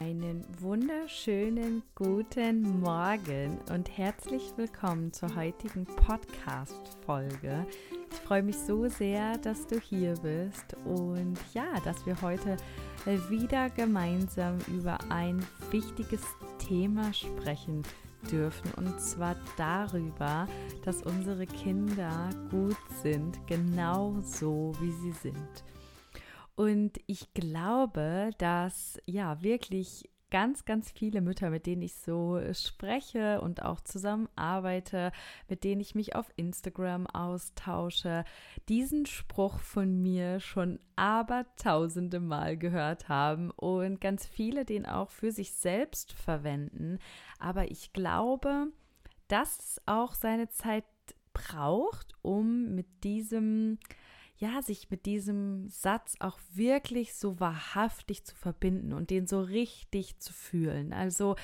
Einen wunderschönen guten Morgen und herzlich willkommen zur heutigen Podcast-Folge. Ich freue mich so sehr, dass du hier bist und ja, dass wir heute wieder gemeinsam über ein wichtiges Thema sprechen dürfen und zwar darüber, dass unsere Kinder gut sind, genau so wie sie sind. Und ich glaube, dass ja wirklich ganz, ganz viele Mütter, mit denen ich so spreche und auch zusammenarbeite, mit denen ich mich auf Instagram austausche, diesen Spruch von mir schon abertausende Mal gehört haben und ganz viele den auch für sich selbst verwenden. Aber ich glaube, dass es auch seine Zeit braucht, um mit diesem ja, sich mit diesem Satz auch wirklich so wahrhaftig zu verbinden und den so richtig zu fühlen. Also,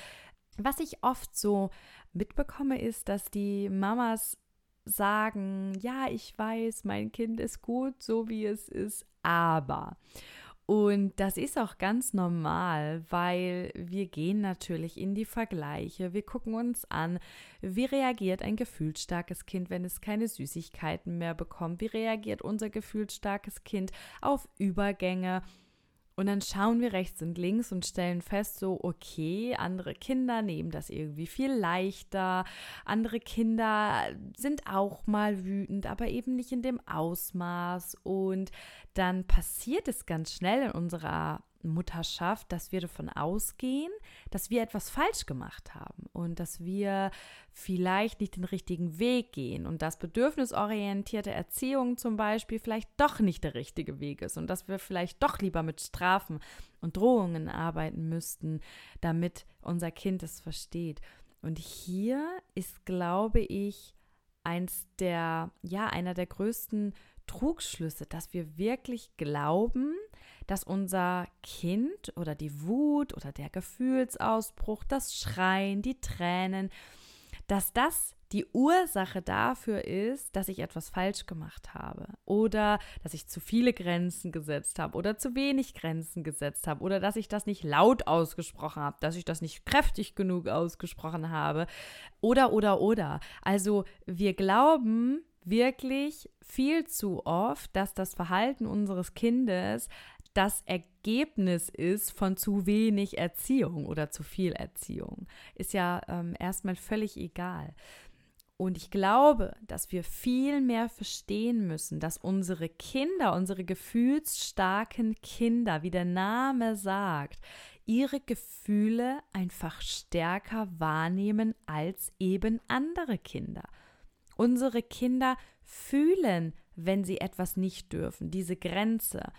was ich oft so mitbekomme, ist, dass die Mamas sagen, ja, ich weiß, mein Kind ist gut, so wie es ist, aber. Und das ist auch ganz normal, weil wir gehen natürlich in die Vergleiche. Wir gucken uns an, wie reagiert ein gefühlsstarkes Kind, wenn es keine Süßigkeiten mehr bekommt? Wie reagiert unser gefühlsstarkes Kind auf Übergänge? Und dann schauen wir rechts und links und stellen fest, so, okay, andere Kinder nehmen das irgendwie viel leichter. Andere Kinder sind auch mal wütend, aber eben nicht in dem Ausmaß. Und dann passiert es ganz schnell in unserer Mutterschaft, dass wir davon ausgehen, dass wir etwas falsch gemacht haben und dass wir vielleicht nicht den richtigen Weg gehen und dass bedürfnisorientierte Erziehung zum Beispiel vielleicht doch nicht der richtige Weg ist und dass wir vielleicht doch lieber mit Strafen und Drohungen arbeiten müssten, damit unser Kind es versteht. Und hier ist, glaube ich, eins der, ja, einer der größten Trugschlüsse, dass wir wirklich glauben, dass unser Kind oder die Wut oder der Gefühlsausbruch, das Schreien, die Tränen, dass das die Ursache dafür ist, dass ich etwas falsch gemacht habe oder dass ich zu viele Grenzen gesetzt habe oder zu wenig Grenzen gesetzt habe oder dass ich das nicht laut ausgesprochen habe, dass ich das nicht kräftig genug ausgesprochen habe oder oder oder. Also wir glauben wirklich viel zu oft, dass das Verhalten unseres Kindes das Ergebnis ist von zu wenig Erziehung oder zu viel Erziehung. Ist ja ähm, erstmal völlig egal. Und ich glaube, dass wir viel mehr verstehen müssen, dass unsere Kinder, unsere gefühlsstarken Kinder, wie der Name sagt, ihre Gefühle einfach stärker wahrnehmen als eben andere Kinder. Unsere Kinder fühlen, wenn sie etwas nicht dürfen, diese Grenze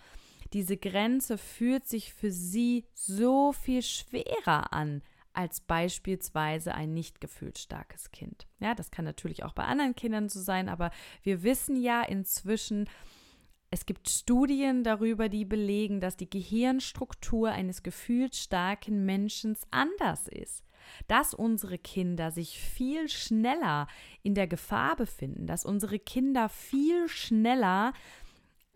diese Grenze fühlt sich für sie so viel schwerer an als beispielsweise ein nicht gefühlsstarkes Kind. Ja, das kann natürlich auch bei anderen Kindern so sein, aber wir wissen ja inzwischen, es gibt Studien darüber, die belegen, dass die Gehirnstruktur eines gefühlsstarken Menschen anders ist. Dass unsere Kinder sich viel schneller in der Gefahr befinden, dass unsere Kinder viel schneller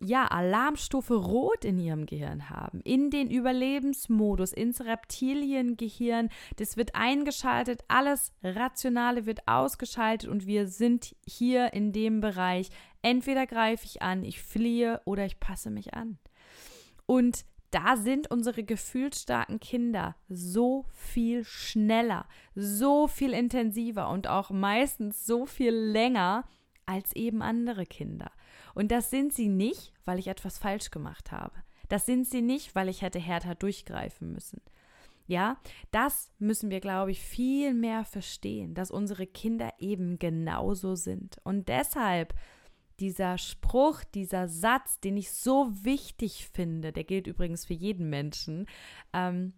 ja, Alarmstufe Rot in ihrem Gehirn haben, in den Überlebensmodus, ins Reptiliengehirn. Das wird eingeschaltet, alles Rationale wird ausgeschaltet und wir sind hier in dem Bereich. Entweder greife ich an, ich fliehe oder ich passe mich an. Und da sind unsere gefühlsstarken Kinder so viel schneller, so viel intensiver und auch meistens so viel länger als eben andere Kinder. Und das sind sie nicht, weil ich etwas falsch gemacht habe. Das sind sie nicht, weil ich hätte härter durchgreifen müssen. Ja, das müssen wir, glaube ich, viel mehr verstehen, dass unsere Kinder eben genauso sind. Und deshalb dieser Spruch, dieser Satz, den ich so wichtig finde, der gilt übrigens für jeden Menschen, ähm,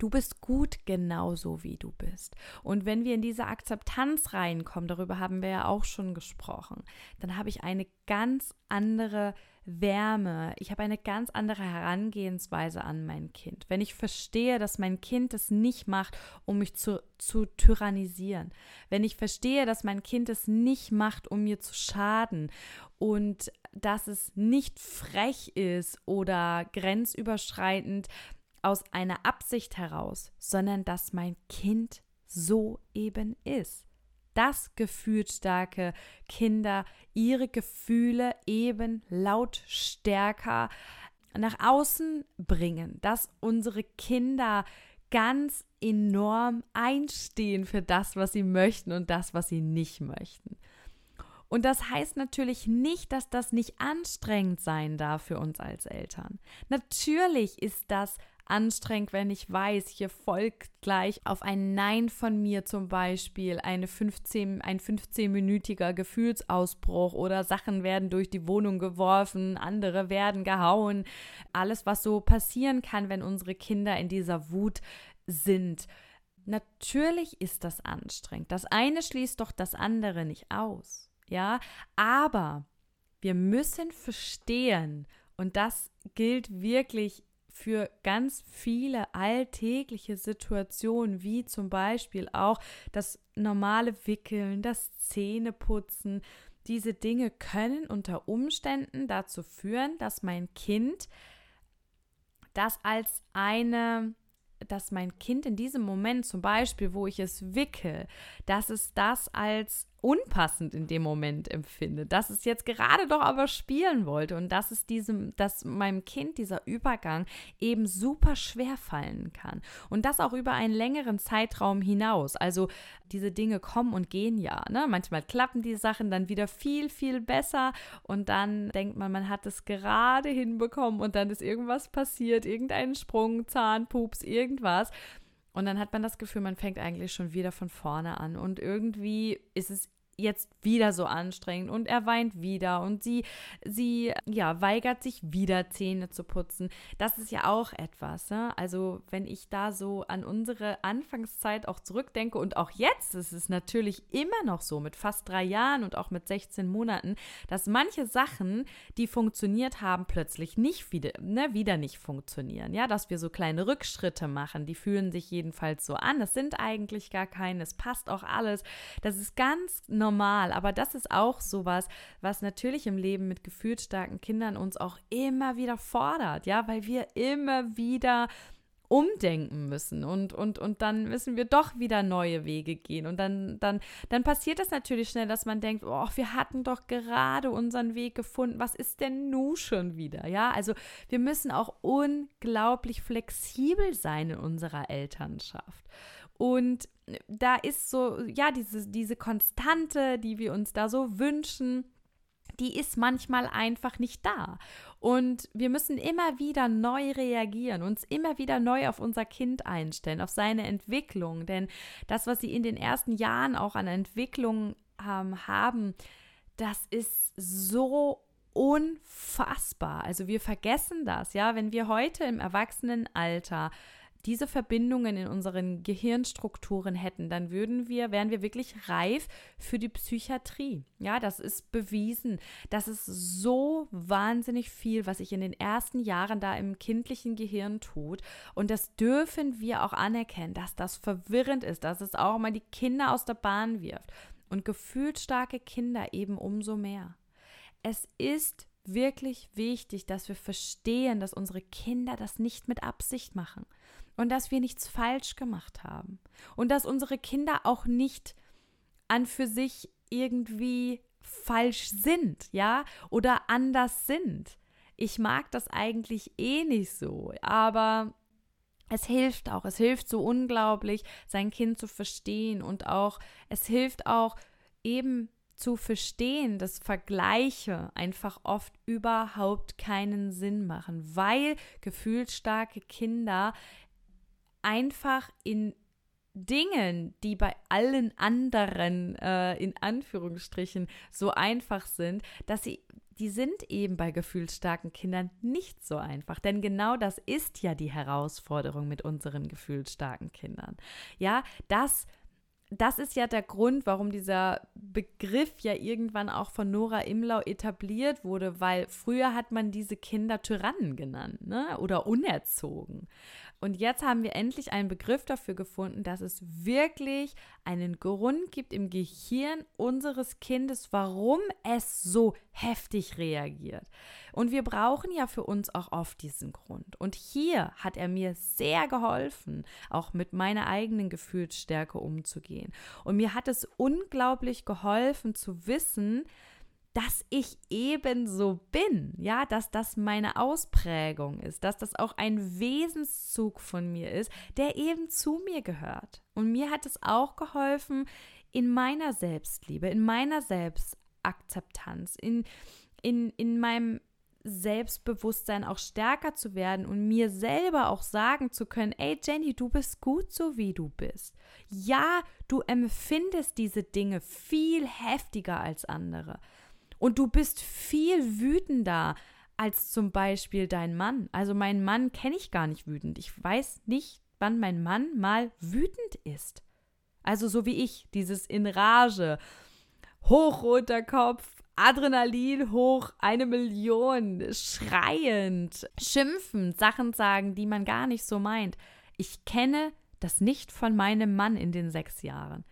Du bist gut genauso, wie du bist. Und wenn wir in diese Akzeptanz reinkommen, darüber haben wir ja auch schon gesprochen, dann habe ich eine ganz andere Wärme. Ich habe eine ganz andere Herangehensweise an mein Kind. Wenn ich verstehe, dass mein Kind es nicht macht, um mich zu, zu tyrannisieren. Wenn ich verstehe, dass mein Kind es nicht macht, um mir zu schaden und dass es nicht frech ist oder grenzüberschreitend aus einer Absicht heraus, sondern dass mein Kind so eben ist. Dass gefühlsstarke Kinder ihre Gefühle eben lautstärker nach außen bringen, dass unsere Kinder ganz enorm einstehen für das, was sie möchten und das, was sie nicht möchten. Und das heißt natürlich nicht, dass das nicht anstrengend sein darf für uns als Eltern. Natürlich ist das anstrengend, wenn ich weiß, hier folgt gleich auf ein Nein von mir zum Beispiel eine 15, ein 15-minütiger Gefühlsausbruch oder Sachen werden durch die Wohnung geworfen, andere werden gehauen. Alles, was so passieren kann, wenn unsere Kinder in dieser Wut sind. Natürlich ist das anstrengend. Das eine schließt doch das andere nicht aus ja, aber wir müssen verstehen, und das gilt wirklich für ganz viele alltägliche Situationen, wie zum Beispiel auch das normale Wickeln, das Zähneputzen. Diese Dinge können unter Umständen dazu führen, dass mein Kind das als eine dass mein Kind in diesem Moment zum Beispiel, wo ich es wickel, dass es das als unpassend in dem Moment empfinde, dass es jetzt gerade doch aber spielen wollte und dass es diesem, dass meinem Kind dieser Übergang eben super schwer fallen kann und das auch über einen längeren Zeitraum hinaus. Also diese Dinge kommen und gehen ja. Ne? Manchmal klappen die Sachen dann wieder viel, viel besser und dann denkt man, man hat es gerade hinbekommen und dann ist irgendwas passiert, irgendein Sprung, Zahnpups, irgendwas. Und dann hat man das Gefühl, man fängt eigentlich schon wieder von vorne an. Und irgendwie ist es jetzt wieder so anstrengend und er weint wieder und sie, sie, ja, weigert sich wieder Zähne zu putzen. Das ist ja auch etwas, ne? Also, wenn ich da so an unsere Anfangszeit auch zurückdenke und auch jetzt ist es natürlich immer noch so mit fast drei Jahren und auch mit 16 Monaten, dass manche Sachen, die funktioniert haben, plötzlich nicht wieder, ne, wieder nicht funktionieren. Ja, dass wir so kleine Rückschritte machen, die fühlen sich jedenfalls so an. Das sind eigentlich gar keine, es passt auch alles. Das ist ganz normal normal. Aber das ist auch sowas, was natürlich im Leben mit gefühlsstarken Kindern uns auch immer wieder fordert, ja, weil wir immer wieder umdenken müssen und, und, und dann müssen wir doch wieder neue Wege gehen. Und dann, dann, dann passiert es natürlich schnell, dass man denkt, oh, wir hatten doch gerade unseren Weg gefunden. Was ist denn nun schon wieder? Ja, also wir müssen auch unglaublich flexibel sein in unserer Elternschaft. Und da ist so, ja, diese, diese Konstante, die wir uns da so wünschen, die ist manchmal einfach nicht da. Und wir müssen immer wieder neu reagieren, uns immer wieder neu auf unser Kind einstellen, auf seine Entwicklung. Denn das, was sie in den ersten Jahren auch an Entwicklung ähm, haben, das ist so unfassbar. Also wir vergessen das, ja, wenn wir heute im Erwachsenenalter diese Verbindungen in unseren Gehirnstrukturen hätten, dann würden wir, wären wir wirklich reif für die Psychiatrie. Ja, das ist bewiesen. Das ist so wahnsinnig viel, was sich in den ersten Jahren da im kindlichen Gehirn tut. Und das dürfen wir auch anerkennen, dass das verwirrend ist, dass es auch mal die Kinder aus der Bahn wirft. Und gefühlsstarke Kinder eben umso mehr. Es ist wirklich wichtig, dass wir verstehen, dass unsere Kinder das nicht mit Absicht machen und dass wir nichts falsch gemacht haben und dass unsere Kinder auch nicht an für sich irgendwie falsch sind, ja, oder anders sind. Ich mag das eigentlich eh nicht so, aber es hilft auch, es hilft so unglaublich, sein Kind zu verstehen und auch, es hilft auch eben zu verstehen, dass Vergleiche einfach oft überhaupt keinen Sinn machen, weil gefühlsstarke Kinder einfach in Dingen, die bei allen anderen äh, in Anführungsstrichen so einfach sind, dass sie die sind eben bei gefühlsstarken Kindern nicht so einfach. Denn genau das ist ja die Herausforderung mit unseren gefühlsstarken Kindern. Ja, das das ist ja der Grund, warum dieser Begriff ja irgendwann auch von Nora Imlau etabliert wurde, weil früher hat man diese Kinder Tyrannen genannt ne? oder unerzogen. Und jetzt haben wir endlich einen Begriff dafür gefunden, dass es wirklich einen Grund gibt im Gehirn unseres Kindes, warum es so heftig reagiert. Und wir brauchen ja für uns auch oft diesen Grund. Und hier hat er mir sehr geholfen, auch mit meiner eigenen Gefühlsstärke umzugehen. Und mir hat es unglaublich geholfen zu wissen, dass ich ebenso bin, ja, dass das meine Ausprägung ist, dass das auch ein Wesenszug von mir ist, der eben zu mir gehört. Und mir hat es auch geholfen in meiner Selbstliebe, in meiner Selbstakzeptanz, in, in, in meinem Selbstbewusstsein auch stärker zu werden und mir selber auch sagen zu können, ey Jenny, du bist gut so wie du bist. Ja, du empfindest diese Dinge viel heftiger als andere. Und du bist viel wütender als zum Beispiel dein Mann. Also meinen Mann kenne ich gar nicht wütend. Ich weiß nicht, wann mein Mann mal wütend ist. Also so wie ich, dieses in Rage, hochroter Kopf, Adrenalin hoch, eine Million, schreiend, schimpfend, Sachen sagen, die man gar nicht so meint. Ich kenne das nicht von meinem Mann in den sechs Jahren.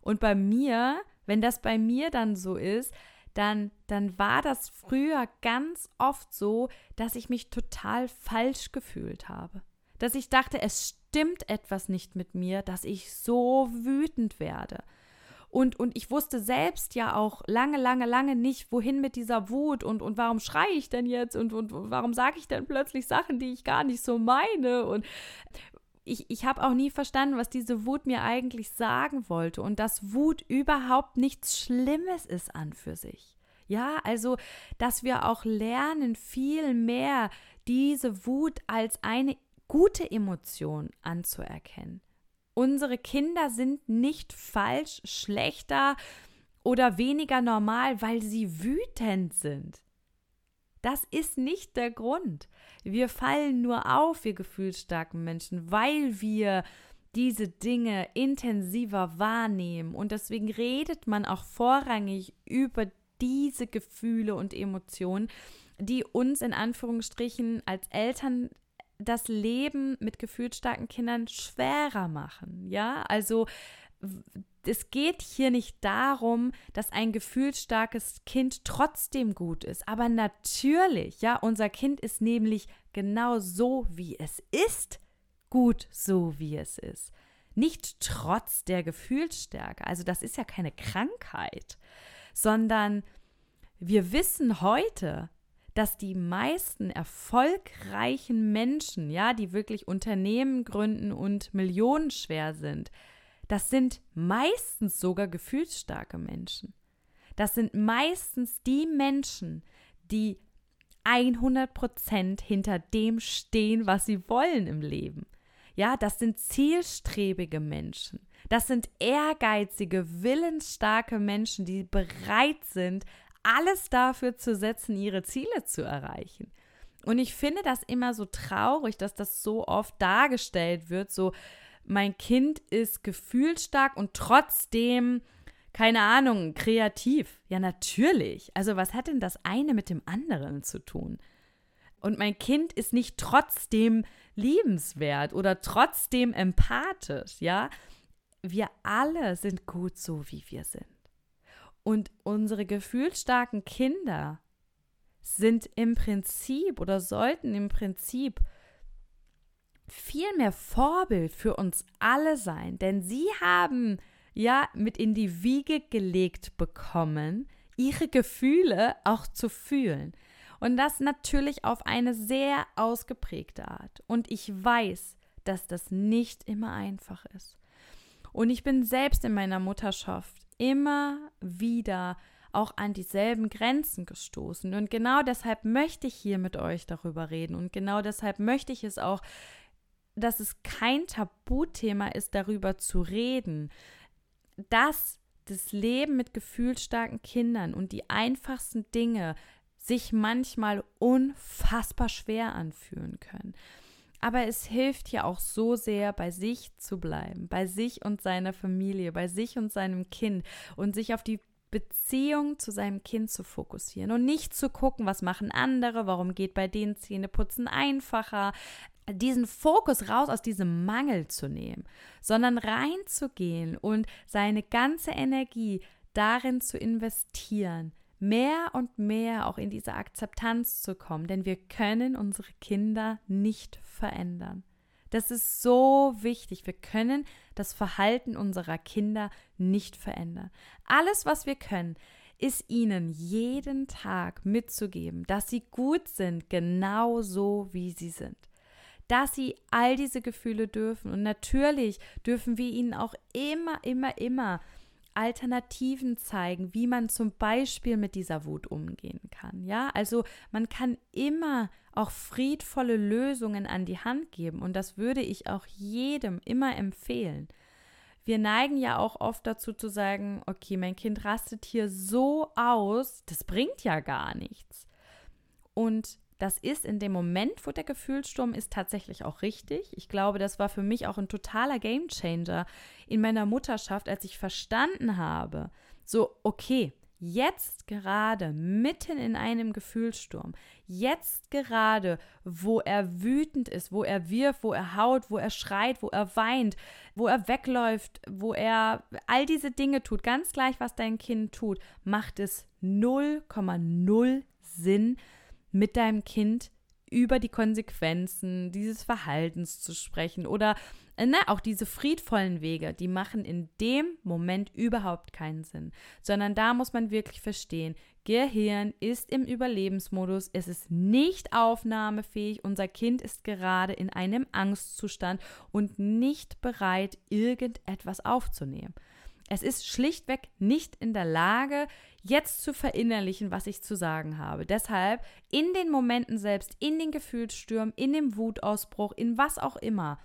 Und bei mir, wenn das bei mir dann so ist, dann, dann war das früher ganz oft so, dass ich mich total falsch gefühlt habe. Dass ich dachte, es stimmt etwas nicht mit mir, dass ich so wütend werde. Und, und ich wusste selbst ja auch lange, lange, lange nicht, wohin mit dieser Wut und, und warum schreie ich denn jetzt und, und warum sage ich denn plötzlich Sachen, die ich gar nicht so meine. Und ich, ich habe auch nie verstanden, was diese Wut mir eigentlich sagen wollte und dass Wut überhaupt nichts Schlimmes ist an für sich. Ja, also, dass wir auch lernen, viel mehr diese Wut als eine gute Emotion anzuerkennen. Unsere Kinder sind nicht falsch, schlechter oder weniger normal, weil sie wütend sind. Das ist nicht der Grund. Wir fallen nur auf, wir gefühlsstarken Menschen, weil wir diese Dinge intensiver wahrnehmen. Und deswegen redet man auch vorrangig über diese Gefühle und Emotionen, die uns in Anführungsstrichen als Eltern das Leben mit gefühlsstarken Kindern schwerer machen. Ja, also es geht hier nicht darum, dass ein gefühlsstarkes Kind trotzdem gut ist. Aber natürlich, ja, unser Kind ist nämlich genau so, wie es ist, gut so, wie es ist. Nicht trotz der Gefühlsstärke. Also das ist ja keine Krankheit sondern wir wissen heute, dass die meisten erfolgreichen Menschen, ja, die wirklich Unternehmen gründen und millionenschwer sind, das sind meistens sogar gefühlsstarke Menschen. Das sind meistens die Menschen, die 100% hinter dem stehen, was sie wollen im Leben. Ja, das sind zielstrebige Menschen. Das sind ehrgeizige, willensstarke Menschen, die bereit sind, alles dafür zu setzen, ihre Ziele zu erreichen. Und ich finde das immer so traurig, dass das so oft dargestellt wird, so mein Kind ist gefühlsstark und trotzdem keine Ahnung, kreativ. Ja, natürlich. Also, was hat denn das eine mit dem anderen zu tun? Und mein Kind ist nicht trotzdem liebenswert oder trotzdem empathisch, ja? wir alle sind gut so, wie wir sind. Und unsere gefühlsstarken Kinder sind im Prinzip oder sollten im Prinzip viel mehr Vorbild für uns alle sein, denn sie haben ja mit in die Wiege gelegt bekommen, ihre Gefühle auch zu fühlen. Und das natürlich auf eine sehr ausgeprägte Art. Und ich weiß, dass das nicht immer einfach ist. Und ich bin selbst in meiner Mutterschaft immer wieder auch an dieselben Grenzen gestoßen. Und genau deshalb möchte ich hier mit euch darüber reden. Und genau deshalb möchte ich es auch, dass es kein Tabuthema ist, darüber zu reden, dass das Leben mit gefühlsstarken Kindern und die einfachsten Dinge sich manchmal unfassbar schwer anfühlen können. Aber es hilft ja auch so sehr, bei sich zu bleiben, bei sich und seiner Familie, bei sich und seinem Kind und sich auf die Beziehung zu seinem Kind zu fokussieren und nicht zu gucken, was machen andere, warum geht bei denen Zähneputzen einfacher diesen Fokus raus aus diesem Mangel zu nehmen, sondern reinzugehen und seine ganze Energie darin zu investieren, mehr und mehr auch in diese Akzeptanz zu kommen, denn wir können unsere Kinder nicht verändern. Das ist so wichtig. Wir können das Verhalten unserer Kinder nicht verändern. Alles, was wir können, ist ihnen jeden Tag mitzugeben, dass sie gut sind, genau so wie sie sind dass sie all diese Gefühle dürfen. Und natürlich dürfen wir ihnen auch immer, immer, immer Alternativen zeigen, wie man zum Beispiel mit dieser Wut umgehen kann. Ja, also man kann immer auch friedvolle Lösungen an die Hand geben und das würde ich auch jedem immer empfehlen. Wir neigen ja auch oft dazu zu sagen, okay, mein Kind rastet hier so aus, das bringt ja gar nichts. Und das ist in dem Moment, wo der Gefühlssturm ist, tatsächlich auch richtig. Ich glaube, das war für mich auch ein totaler Gamechanger in meiner Mutterschaft, als ich verstanden habe, so, okay, jetzt gerade mitten in einem Gefühlssturm, jetzt gerade, wo er wütend ist, wo er wirft, wo er haut, wo er schreit, wo er weint, wo er wegläuft, wo er all diese Dinge tut, ganz gleich, was dein Kind tut, macht es 0,0 Sinn, mit deinem Kind über die Konsequenzen dieses Verhaltens zu sprechen oder äh, ne, auch diese friedvollen Wege, die machen in dem Moment überhaupt keinen Sinn, sondern da muss man wirklich verstehen, Gehirn ist im Überlebensmodus, es ist nicht aufnahmefähig, unser Kind ist gerade in einem Angstzustand und nicht bereit, irgendetwas aufzunehmen. Es ist schlichtweg nicht in der Lage, jetzt zu verinnerlichen, was ich zu sagen habe. Deshalb in den Momenten selbst, in den Gefühlsstürmen, in dem Wutausbruch, in was auch immer,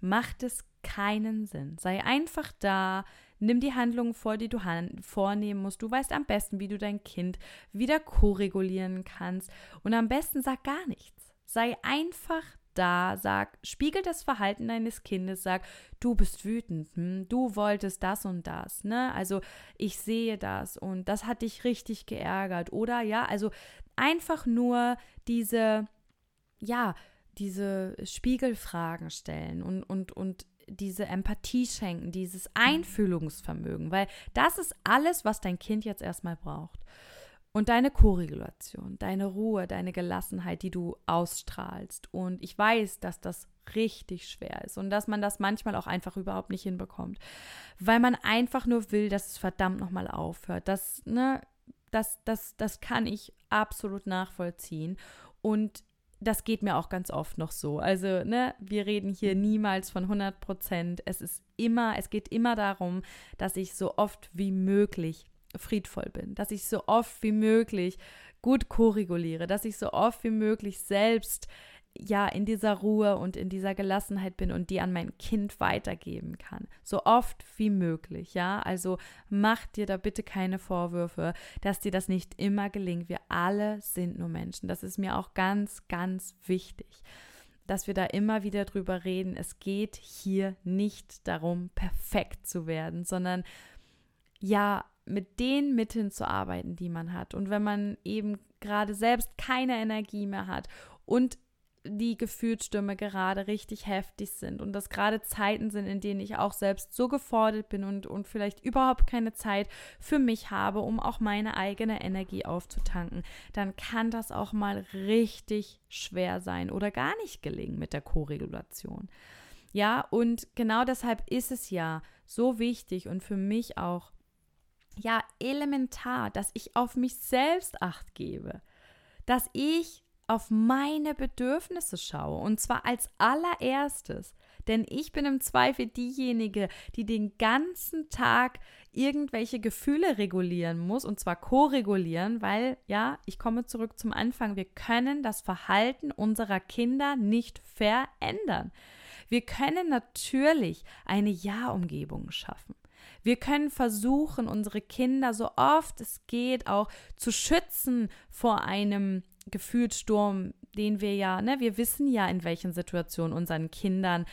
macht es keinen Sinn. Sei einfach da, nimm die Handlungen vor, die du vornehmen musst. Du weißt am besten, wie du dein Kind wieder koregulieren kannst. Und am besten sag gar nichts. Sei einfach da, sag, spiegel das Verhalten deines Kindes, sag, du bist wütend, hm, du wolltest das und das, ne? Also ich sehe das und das hat dich richtig geärgert. Oder ja, also einfach nur diese, ja, diese Spiegelfragen stellen und, und, und diese Empathie schenken, dieses Einfühlungsvermögen, weil das ist alles, was dein Kind jetzt erstmal braucht. Und deine Korregulation, deine Ruhe, deine Gelassenheit, die du ausstrahlst. Und ich weiß, dass das richtig schwer ist und dass man das manchmal auch einfach überhaupt nicht hinbekommt, weil man einfach nur will, dass es verdammt nochmal aufhört. Das, ne, das, das, das kann ich absolut nachvollziehen. Und das geht mir auch ganz oft noch so. Also, ne, wir reden hier niemals von 100 Prozent. Es ist immer, es geht immer darum, dass ich so oft wie möglich friedvoll bin, dass ich so oft wie möglich gut korreguliere, dass ich so oft wie möglich selbst ja in dieser Ruhe und in dieser Gelassenheit bin und die an mein Kind weitergeben kann. So oft wie möglich, ja? Also mach dir da bitte keine Vorwürfe, dass dir das nicht immer gelingt. Wir alle sind nur Menschen. Das ist mir auch ganz ganz wichtig, dass wir da immer wieder drüber reden. Es geht hier nicht darum perfekt zu werden, sondern ja, mit den Mitteln zu arbeiten, die man hat. Und wenn man eben gerade selbst keine Energie mehr hat und die Gefühlsstürme gerade richtig heftig sind und das gerade Zeiten sind, in denen ich auch selbst so gefordert bin und, und vielleicht überhaupt keine Zeit für mich habe, um auch meine eigene Energie aufzutanken, dann kann das auch mal richtig schwer sein oder gar nicht gelingen mit der Koregulation. Ja, und genau deshalb ist es ja so wichtig und für mich auch ja elementar, dass ich auf mich selbst acht gebe, dass ich auf meine Bedürfnisse schaue und zwar als allererstes, denn ich bin im Zweifel diejenige, die den ganzen Tag irgendwelche Gefühle regulieren muss und zwar ko-regulieren, weil ja, ich komme zurück zum Anfang, wir können das Verhalten unserer Kinder nicht verändern. Wir können natürlich eine Ja-Umgebung schaffen. Wir können versuchen, unsere Kinder so oft es geht auch zu schützen vor einem Gefühlssturm, den wir ja, ne, wir wissen ja, in welchen Situationen unseren Kindern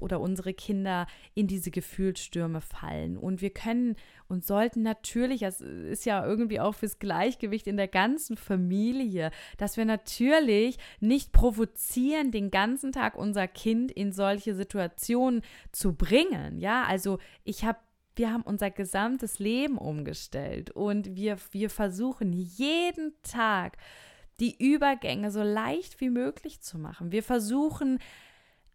oder unsere Kinder in diese Gefühlsstürme fallen. Und wir können und sollten natürlich, das ist ja irgendwie auch fürs Gleichgewicht in der ganzen Familie, dass wir natürlich nicht provozieren, den ganzen Tag unser Kind in solche Situationen zu bringen. Ja, also ich habe wir haben unser gesamtes Leben umgestellt und wir, wir versuchen jeden Tag die Übergänge so leicht wie möglich zu machen. Wir versuchen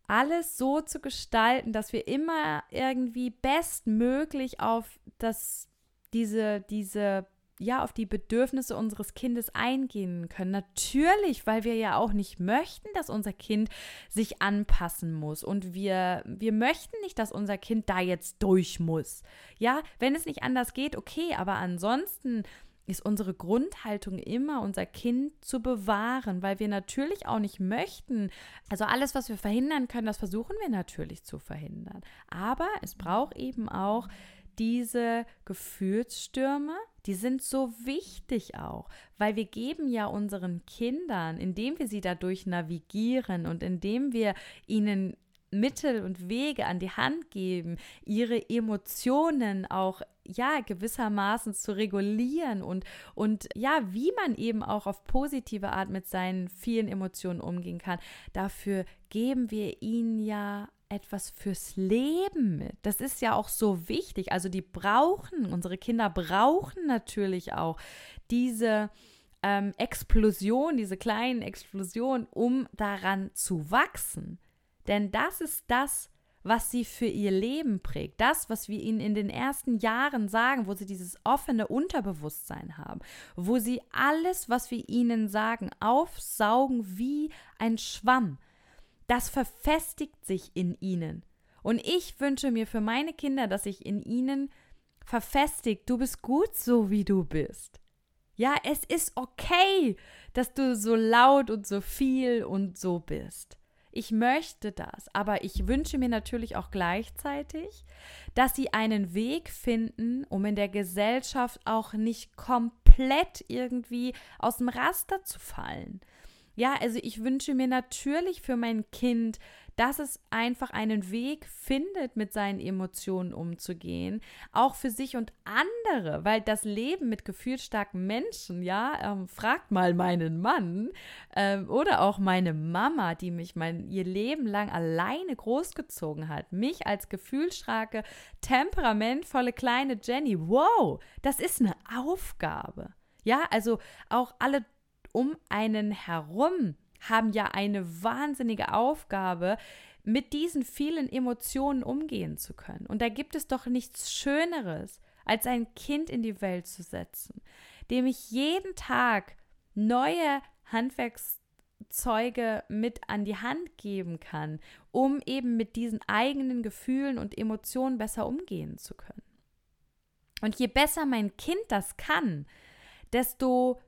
alles so zu gestalten, dass wir immer irgendwie bestmöglich auf das, diese, diese, ja, auf die Bedürfnisse unseres Kindes eingehen können. Natürlich, weil wir ja auch nicht möchten, dass unser Kind sich anpassen muss. Und wir, wir möchten nicht, dass unser Kind da jetzt durch muss. Ja, wenn es nicht anders geht, okay, aber ansonsten ist unsere Grundhaltung immer, unser Kind zu bewahren, weil wir natürlich auch nicht möchten. Also alles, was wir verhindern können, das versuchen wir natürlich zu verhindern. Aber es braucht eben auch diese Gefühlsstürme, die sind so wichtig auch, weil wir geben ja unseren Kindern, indem wir sie dadurch navigieren und indem wir ihnen Mittel und Wege an die Hand geben, ihre Emotionen auch ja gewissermaßen zu regulieren und und ja, wie man eben auch auf positive Art mit seinen vielen Emotionen umgehen kann. Dafür geben wir ihnen ja etwas fürs Leben mit. Das ist ja auch so wichtig. Also die brauchen, unsere Kinder brauchen natürlich auch diese ähm, Explosion, diese kleinen Explosionen, um daran zu wachsen. Denn das ist das, was sie für ihr Leben prägt. Das, was wir ihnen in den ersten Jahren sagen, wo sie dieses offene Unterbewusstsein haben, wo sie alles, was wir ihnen sagen, aufsaugen wie ein Schwamm. Das verfestigt sich in ihnen. Und ich wünsche mir für meine Kinder, dass sich in ihnen verfestigt, du bist gut so, wie du bist. Ja, es ist okay, dass du so laut und so viel und so bist. Ich möchte das, aber ich wünsche mir natürlich auch gleichzeitig, dass sie einen Weg finden, um in der Gesellschaft auch nicht komplett irgendwie aus dem Raster zu fallen. Ja, also ich wünsche mir natürlich für mein Kind, dass es einfach einen Weg findet, mit seinen Emotionen umzugehen, auch für sich und andere, weil das Leben mit gefühlsstarken Menschen, ja, ähm, fragt mal meinen Mann ähm, oder auch meine Mama, die mich mein ihr Leben lang alleine großgezogen hat, mich als gefühlsstarke, temperamentvolle kleine Jenny. Wow, das ist eine Aufgabe. Ja, also auch alle um einen herum haben ja eine wahnsinnige Aufgabe, mit diesen vielen Emotionen umgehen zu können. Und da gibt es doch nichts Schöneres, als ein Kind in die Welt zu setzen, dem ich jeden Tag neue Handwerkszeuge mit an die Hand geben kann, um eben mit diesen eigenen Gefühlen und Emotionen besser umgehen zu können. Und je besser mein Kind das kann, desto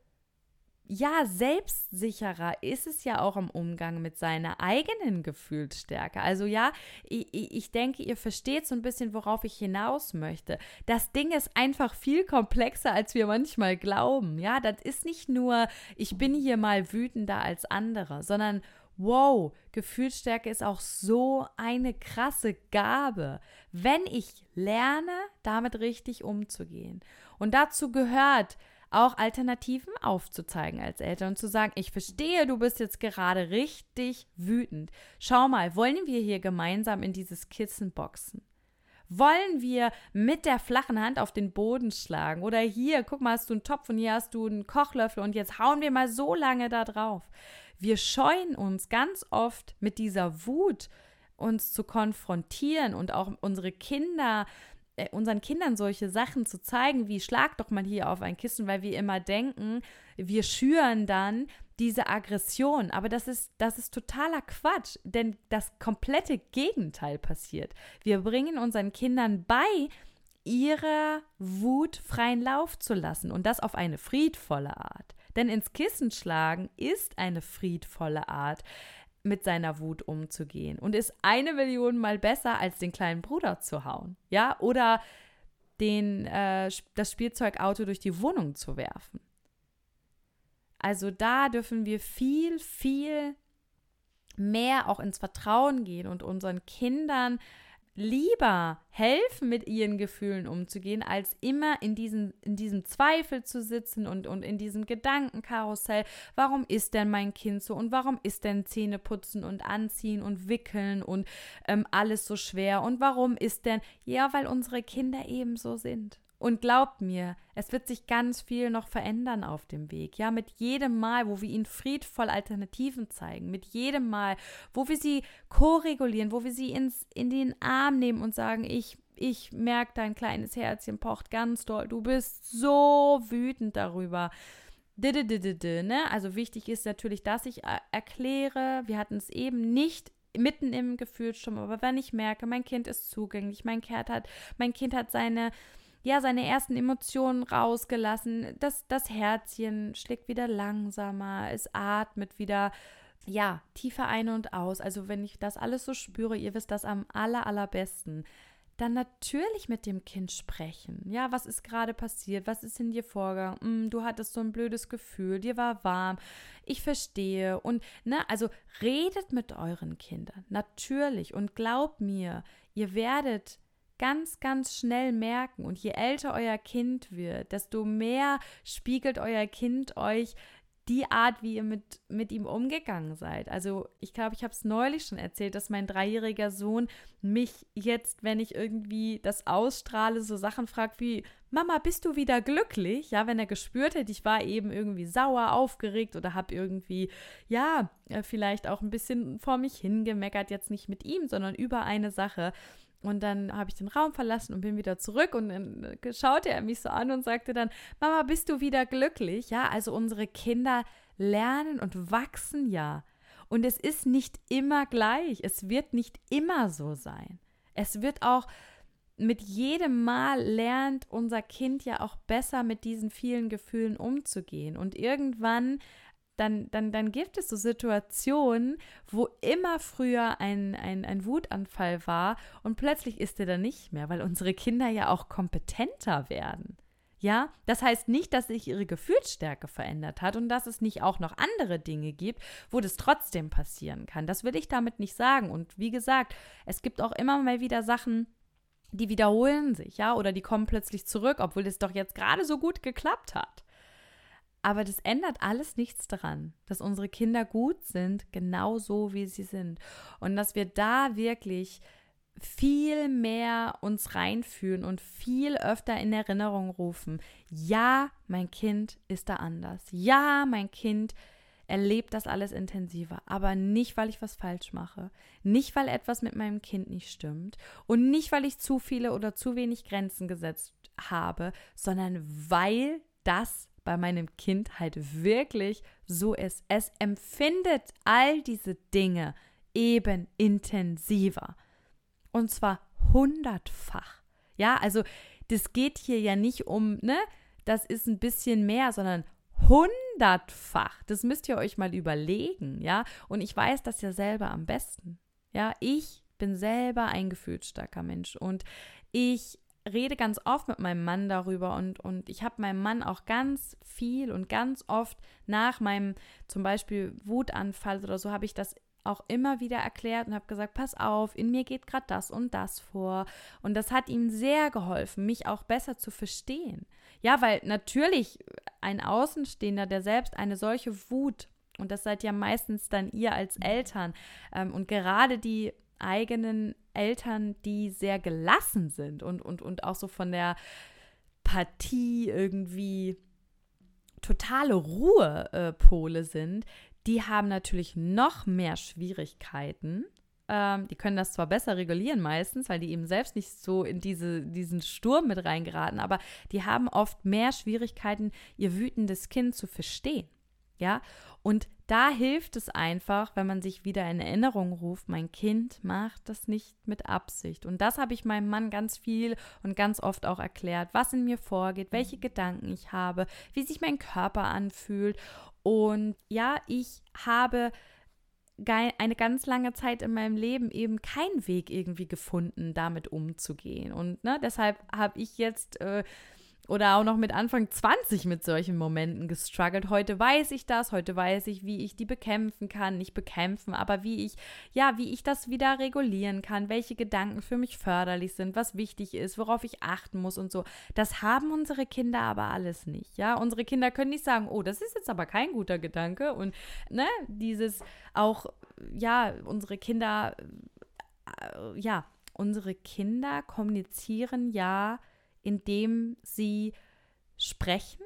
ja, selbstsicherer ist es ja auch im Umgang mit seiner eigenen Gefühlsstärke. Also ja, ich, ich denke, ihr versteht so ein bisschen, worauf ich hinaus möchte. Das Ding ist einfach viel komplexer, als wir manchmal glauben. Ja, das ist nicht nur, ich bin hier mal wütender als andere, sondern wow, Gefühlsstärke ist auch so eine krasse Gabe, wenn ich lerne, damit richtig umzugehen. Und dazu gehört, auch Alternativen aufzuzeigen als Eltern und zu sagen, ich verstehe, du bist jetzt gerade richtig wütend. Schau mal, wollen wir hier gemeinsam in dieses Kissen boxen? Wollen wir mit der flachen Hand auf den Boden schlagen? Oder hier, guck mal, hast du einen Topf und hier hast du einen Kochlöffel und jetzt hauen wir mal so lange da drauf. Wir scheuen uns ganz oft mit dieser Wut, uns zu konfrontieren und auch unsere Kinder äh, unseren Kindern solche Sachen zu zeigen, wie schlag doch mal hier auf ein Kissen, weil wir immer denken, wir schüren dann diese Aggression. Aber das ist, das ist totaler Quatsch, denn das komplette Gegenteil passiert. Wir bringen unseren Kindern bei, ihre Wut freien Lauf zu lassen und das auf eine friedvolle Art. Denn ins Kissen schlagen ist eine friedvolle Art mit seiner Wut umzugehen und ist eine Million Mal besser, als den kleinen Bruder zu hauen. Ja, oder den, äh, das Spielzeugauto durch die Wohnung zu werfen. Also da dürfen wir viel, viel mehr auch ins Vertrauen gehen und unseren Kindern lieber helfen, mit ihren Gefühlen umzugehen, als immer in, diesen, in diesem Zweifel zu sitzen und, und in diesem Gedankenkarussell. Warum ist denn mein Kind so und warum ist denn Zähne putzen und anziehen und wickeln und ähm, alles so schwer und warum ist denn, ja, weil unsere Kinder eben so sind. Und glaubt mir, es wird sich ganz viel noch verändern auf dem Weg. Ja, mit jedem Mal, wo wir ihnen friedvoll Alternativen zeigen, mit jedem Mal, wo wir sie koregulieren, wo wir sie ins, in den Arm nehmen und sagen, ich, ich merke, dein kleines Herzchen pocht ganz doll, du bist so wütend darüber. Ne? Also wichtig ist natürlich, dass ich äh, erkläre, wir hatten es eben nicht mitten im Gefühlssturm, aber wenn ich merke, mein Kind ist zugänglich, mein Kind hat, mein Kind hat seine ja, seine ersten Emotionen rausgelassen. Das, das Herzchen schlägt wieder langsamer, es atmet wieder, ja, tiefer ein und aus. Also wenn ich das alles so spüre, ihr wisst das am aller, allerbesten, dann natürlich mit dem Kind sprechen. Ja, was ist gerade passiert? Was ist in dir vorgegangen? Hm, du hattest so ein blödes Gefühl, dir war warm. Ich verstehe. Und, ne, also redet mit euren Kindern. Natürlich. Und glaubt mir, ihr werdet ganz, ganz schnell merken. Und je älter euer Kind wird, desto mehr spiegelt euer Kind euch die Art, wie ihr mit, mit ihm umgegangen seid. Also ich glaube, ich habe es neulich schon erzählt, dass mein dreijähriger Sohn mich jetzt, wenn ich irgendwie das ausstrahle, so Sachen fragt wie, Mama, bist du wieder glücklich? Ja, wenn er gespürt hätte, ich war eben irgendwie sauer, aufgeregt oder habe irgendwie, ja, äh, vielleicht auch ein bisschen vor mich hingemeckert, jetzt nicht mit ihm, sondern über eine Sache. Und dann habe ich den Raum verlassen und bin wieder zurück und dann äh, schaute er mich so an und sagte dann, Mama, bist du wieder glücklich? Ja, also unsere Kinder lernen und wachsen ja. Und es ist nicht immer gleich. Es wird nicht immer so sein. Es wird auch mit jedem Mal lernt unser Kind ja auch besser mit diesen vielen Gefühlen umzugehen. Und irgendwann dann, dann, dann gibt es so Situationen, wo immer früher ein, ein, ein Wutanfall war und plötzlich ist er dann nicht mehr, weil unsere Kinder ja auch kompetenter werden. Ja, das heißt nicht, dass sich ihre Gefühlsstärke verändert hat und dass es nicht auch noch andere Dinge gibt, wo das trotzdem passieren kann. Das will ich damit nicht sagen. Und wie gesagt, es gibt auch immer mal wieder Sachen, die wiederholen sich, ja, oder die kommen plötzlich zurück, obwohl es doch jetzt gerade so gut geklappt hat. Aber das ändert alles nichts daran, dass unsere Kinder gut sind, genau so wie sie sind. Und dass wir da wirklich viel mehr uns reinfühlen und viel öfter in Erinnerung rufen. Ja, mein Kind ist da anders. Ja, mein Kind erlebt das alles intensiver, aber nicht, weil ich was falsch mache, nicht, weil etwas mit meinem Kind nicht stimmt und nicht, weil ich zu viele oder zu wenig Grenzen gesetzt habe, sondern weil das bei meinem Kind halt wirklich so ist. Es empfindet all diese Dinge eben intensiver. Und zwar hundertfach. Ja, also das geht hier ja nicht um, ne, das ist ein bisschen mehr, sondern hundertfach. Das müsst ihr euch mal überlegen, ja. Und ich weiß das ja selber am besten. Ja, ich bin selber ein gefühlsstarker Mensch und ich rede ganz oft mit meinem Mann darüber und, und ich habe meinem Mann auch ganz viel und ganz oft nach meinem zum Beispiel Wutanfall oder so habe ich das auch immer wieder erklärt und habe gesagt, pass auf, in mir geht gerade das und das vor. Und das hat ihm sehr geholfen, mich auch besser zu verstehen. Ja, weil natürlich ein Außenstehender, der selbst eine solche Wut, und das seid ja meistens dann ihr als Eltern, ähm, und gerade die eigenen Eltern, die sehr gelassen sind und, und, und auch so von der Partie irgendwie totale Ruhepole sind, die haben natürlich noch mehr Schwierigkeiten. Ähm, die können das zwar besser regulieren meistens, weil die eben selbst nicht so in diese, diesen Sturm mit reingeraten, aber die haben oft mehr Schwierigkeiten, ihr wütendes Kind zu verstehen. Ja, und da hilft es einfach, wenn man sich wieder in Erinnerung ruft, mein Kind macht das nicht mit Absicht. Und das habe ich meinem Mann ganz viel und ganz oft auch erklärt, was in mir vorgeht, welche Gedanken ich habe, wie sich mein Körper anfühlt. Und ja, ich habe eine ganz lange Zeit in meinem Leben eben keinen Weg irgendwie gefunden, damit umzugehen. Und ne, deshalb habe ich jetzt äh, oder auch noch mit Anfang 20 mit solchen Momenten gestruggelt. Heute weiß ich das, heute weiß ich, wie ich die bekämpfen kann, nicht bekämpfen, aber wie ich, ja, wie ich das wieder regulieren kann, welche Gedanken für mich förderlich sind, was wichtig ist, worauf ich achten muss und so. Das haben unsere Kinder aber alles nicht, ja. Unsere Kinder können nicht sagen, oh, das ist jetzt aber kein guter Gedanke und, ne, dieses auch, ja, unsere Kinder, äh, ja, unsere Kinder kommunizieren ja, indem sie sprechen,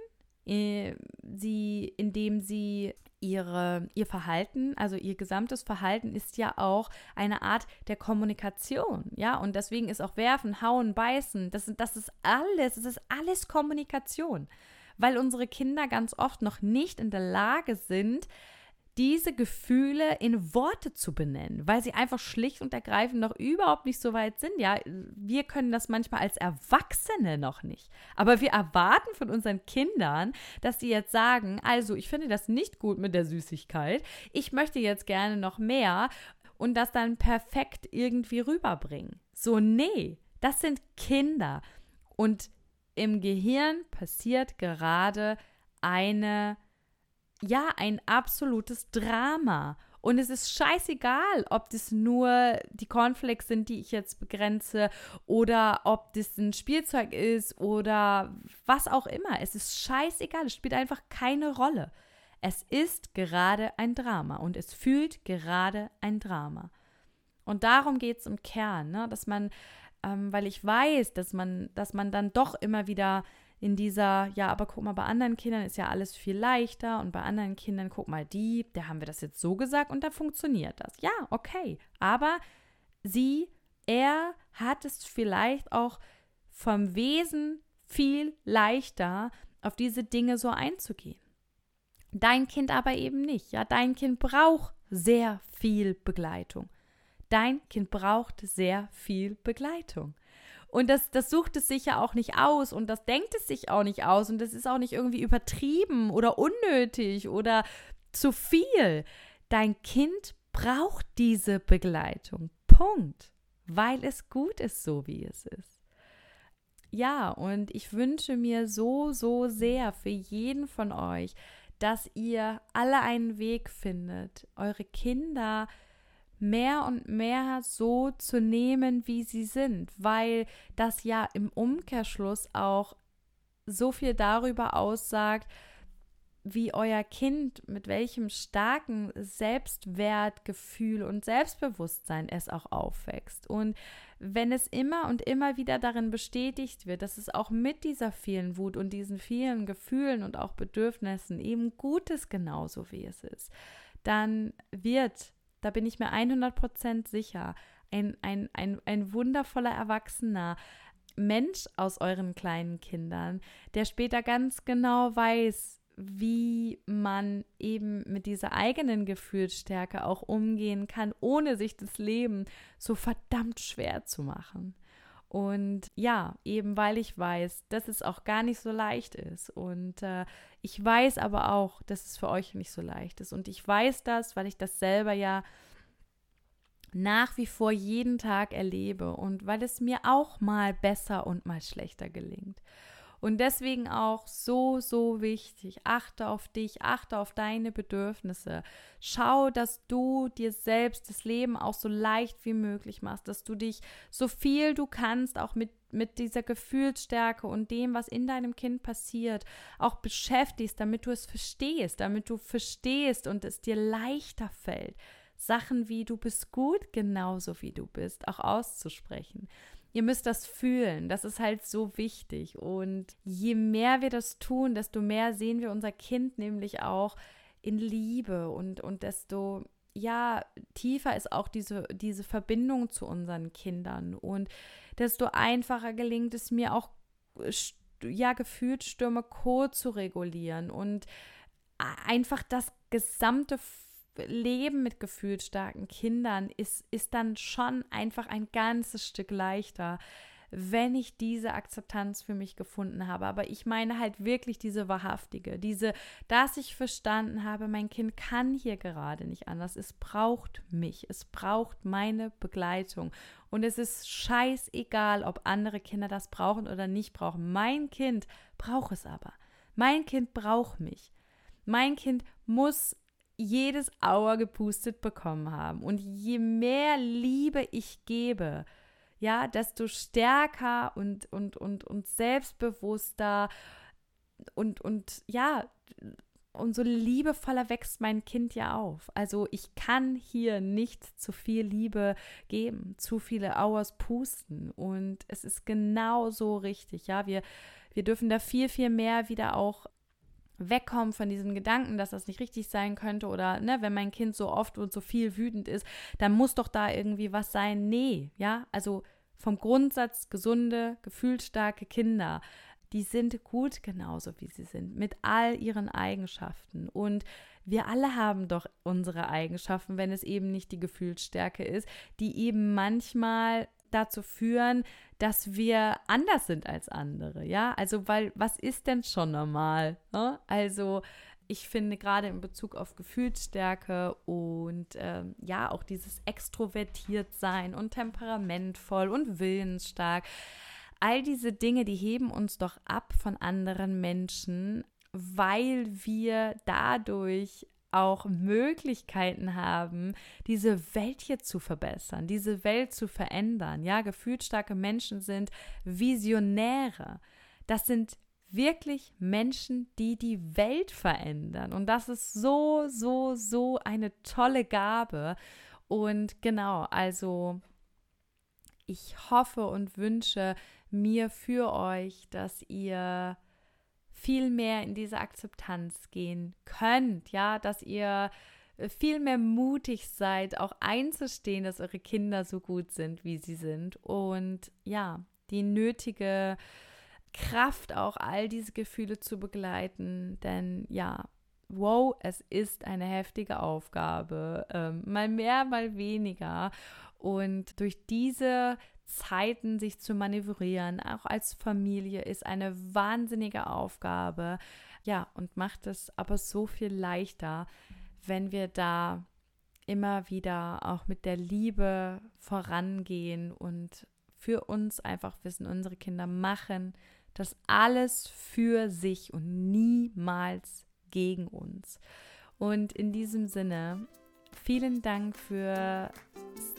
äh, sie, indem sie ihre, ihr Verhalten, also ihr gesamtes Verhalten ist ja auch eine Art der Kommunikation, ja, und deswegen ist auch Werfen, Hauen, Beißen, das, das ist alles, das ist alles Kommunikation, weil unsere Kinder ganz oft noch nicht in der Lage sind, diese Gefühle in Worte zu benennen, weil sie einfach schlicht und ergreifend noch überhaupt nicht so weit sind. Ja, wir können das manchmal als Erwachsene noch nicht. Aber wir erwarten von unseren Kindern, dass sie jetzt sagen, also ich finde das nicht gut mit der Süßigkeit. Ich möchte jetzt gerne noch mehr und das dann perfekt irgendwie rüberbringen. So, nee, das sind Kinder. Und im Gehirn passiert gerade eine ja, ein absolutes Drama. Und es ist scheißegal, ob das nur die Cornflakes sind, die ich jetzt begrenze, oder ob das ein Spielzeug ist oder was auch immer. Es ist scheißegal, es spielt einfach keine Rolle. Es ist gerade ein Drama und es fühlt gerade ein Drama. Und darum geht es im Kern, ne? dass man, ähm, weil ich weiß, dass man, dass man dann doch immer wieder in dieser, ja, aber guck mal, bei anderen Kindern ist ja alles viel leichter und bei anderen Kindern, guck mal, die, da haben wir das jetzt so gesagt und da funktioniert das. Ja, okay. Aber sie, er hat es vielleicht auch vom Wesen viel leichter, auf diese Dinge so einzugehen. Dein Kind aber eben nicht. Ja, dein Kind braucht sehr viel Begleitung. Dein Kind braucht sehr viel Begleitung. Und das, das sucht es sich ja auch nicht aus und das denkt es sich auch nicht aus und das ist auch nicht irgendwie übertrieben oder unnötig oder zu viel. Dein Kind braucht diese Begleitung. Punkt. Weil es gut ist, so wie es ist. Ja, und ich wünsche mir so, so sehr für jeden von euch, dass ihr alle einen Weg findet, eure Kinder mehr und mehr so zu nehmen, wie sie sind, weil das ja im Umkehrschluss auch so viel darüber aussagt, wie euer Kind mit welchem starken Selbstwertgefühl und Selbstbewusstsein es auch aufwächst. Und wenn es immer und immer wieder darin bestätigt wird, dass es auch mit dieser vielen Wut und diesen vielen Gefühlen und auch Bedürfnissen eben Gutes genauso wie es ist, dann wird da bin ich mir 100% sicher. Ein, ein, ein, ein wundervoller Erwachsener Mensch aus euren kleinen Kindern, der später ganz genau weiß, wie man eben mit dieser eigenen Gefühlsstärke auch umgehen kann, ohne sich das Leben so verdammt schwer zu machen. Und ja, eben weil ich weiß, dass es auch gar nicht so leicht ist. Und äh, ich weiß aber auch, dass es für euch nicht so leicht ist. Und ich weiß das, weil ich das selber ja nach wie vor jeden Tag erlebe und weil es mir auch mal besser und mal schlechter gelingt. Und deswegen auch so, so wichtig. Achte auf dich, achte auf deine Bedürfnisse. Schau, dass du dir selbst das Leben auch so leicht wie möglich machst, dass du dich so viel du kannst, auch mit, mit dieser Gefühlsstärke und dem, was in deinem Kind passiert, auch beschäftigst, damit du es verstehst, damit du verstehst und es dir leichter fällt. Sachen wie du bist gut, genauso wie du bist, auch auszusprechen ihr müsst das fühlen. Das ist halt so wichtig. Und je mehr wir das tun, desto mehr sehen wir unser Kind nämlich auch in Liebe und, und desto ja, tiefer ist auch diese, diese Verbindung zu unseren Kindern und desto einfacher gelingt es mir auch, ja, Gefühlsstürme Co. zu regulieren und einfach das gesamte Leben mit gefühlsstarken Kindern ist, ist dann schon einfach ein ganzes Stück leichter, wenn ich diese Akzeptanz für mich gefunden habe. Aber ich meine halt wirklich diese wahrhaftige, diese, dass ich verstanden habe, mein Kind kann hier gerade nicht anders. Es braucht mich, es braucht meine Begleitung. Und es ist scheißegal, ob andere Kinder das brauchen oder nicht brauchen. Mein Kind braucht es aber. Mein Kind braucht mich. Mein Kind muss jedes Auer gepustet bekommen haben. Und je mehr Liebe ich gebe, ja, desto stärker und, und, und, und selbstbewusster und, und ja, umso liebevoller wächst mein Kind ja auf. Also ich kann hier nicht zu viel Liebe geben, zu viele Auers pusten. Und es ist genau so richtig. Ja, wir, wir dürfen da viel, viel mehr wieder auch wegkommen von diesem Gedanken, dass das nicht richtig sein könnte oder ne, wenn mein Kind so oft und so viel wütend ist, dann muss doch da irgendwie was sein. Nee, ja, also vom Grundsatz gesunde, gefühlsstarke Kinder, die sind gut genauso wie sie sind, mit all ihren Eigenschaften und wir alle haben doch unsere Eigenschaften, wenn es eben nicht die Gefühlsstärke ist, die eben manchmal dazu führen, dass wir anders sind als andere, ja? Also, weil was ist denn schon normal? Ne? Also, ich finde gerade in Bezug auf Gefühlsstärke und ähm, ja, auch dieses extrovertiert sein und temperamentvoll und willensstark, all diese Dinge, die heben uns doch ab von anderen Menschen, weil wir dadurch auch Möglichkeiten haben, diese Welt hier zu verbessern, diese Welt zu verändern. Ja, gefühlsstarke Menschen sind Visionäre. Das sind wirklich Menschen, die die Welt verändern. Und das ist so, so, so eine tolle Gabe. Und genau, also ich hoffe und wünsche mir für euch, dass ihr viel mehr in diese Akzeptanz gehen könnt, ja, dass ihr äh, viel mehr mutig seid, auch einzustehen, dass eure Kinder so gut sind, wie sie sind. Und ja, die nötige Kraft auch all diese Gefühle zu begleiten, denn ja, wow, es ist eine heftige Aufgabe, ähm, mal mehr, mal weniger. Und durch diese Zeiten sich zu manövrieren, auch als Familie, ist eine wahnsinnige Aufgabe. Ja, und macht es aber so viel leichter, wenn wir da immer wieder auch mit der Liebe vorangehen und für uns einfach wissen, unsere Kinder machen das alles für sich und niemals gegen uns. Und in diesem Sinne, vielen Dank fürs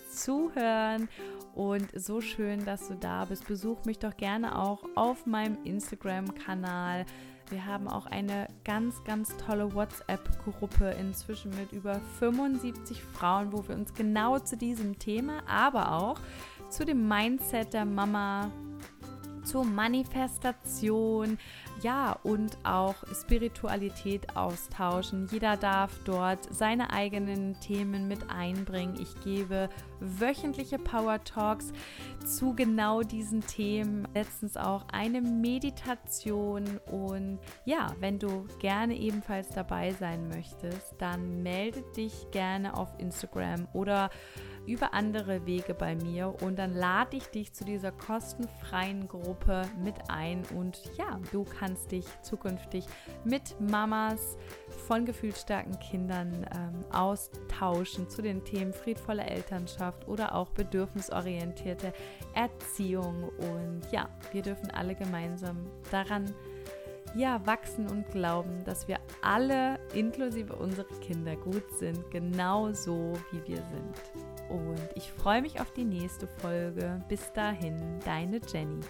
Zuhören und so schön, dass du da bist. Besuch mich doch gerne auch auf meinem Instagram-Kanal. Wir haben auch eine ganz, ganz tolle WhatsApp-Gruppe inzwischen mit über 75 Frauen, wo wir uns genau zu diesem Thema, aber auch zu dem Mindset der Mama zur Manifestation, ja, und auch Spiritualität austauschen. Jeder darf dort seine eigenen Themen mit einbringen. Ich gebe wöchentliche Power Talks zu genau diesen Themen. Letztens auch eine Meditation. Und ja, wenn du gerne ebenfalls dabei sein möchtest, dann melde dich gerne auf Instagram oder über andere Wege bei mir und dann lade ich dich zu dieser kostenfreien Gruppe mit ein und ja, du kannst dich zukünftig mit Mamas von gefühlsstarken Kindern ähm, austauschen zu den Themen friedvolle Elternschaft oder auch bedürfnisorientierte Erziehung und ja, wir dürfen alle gemeinsam daran ja, wachsen und glauben, dass wir alle, inklusive unsere Kinder, gut sind, genau so wie wir sind. Und ich freue mich auf die nächste Folge. Bis dahin, deine Jenny.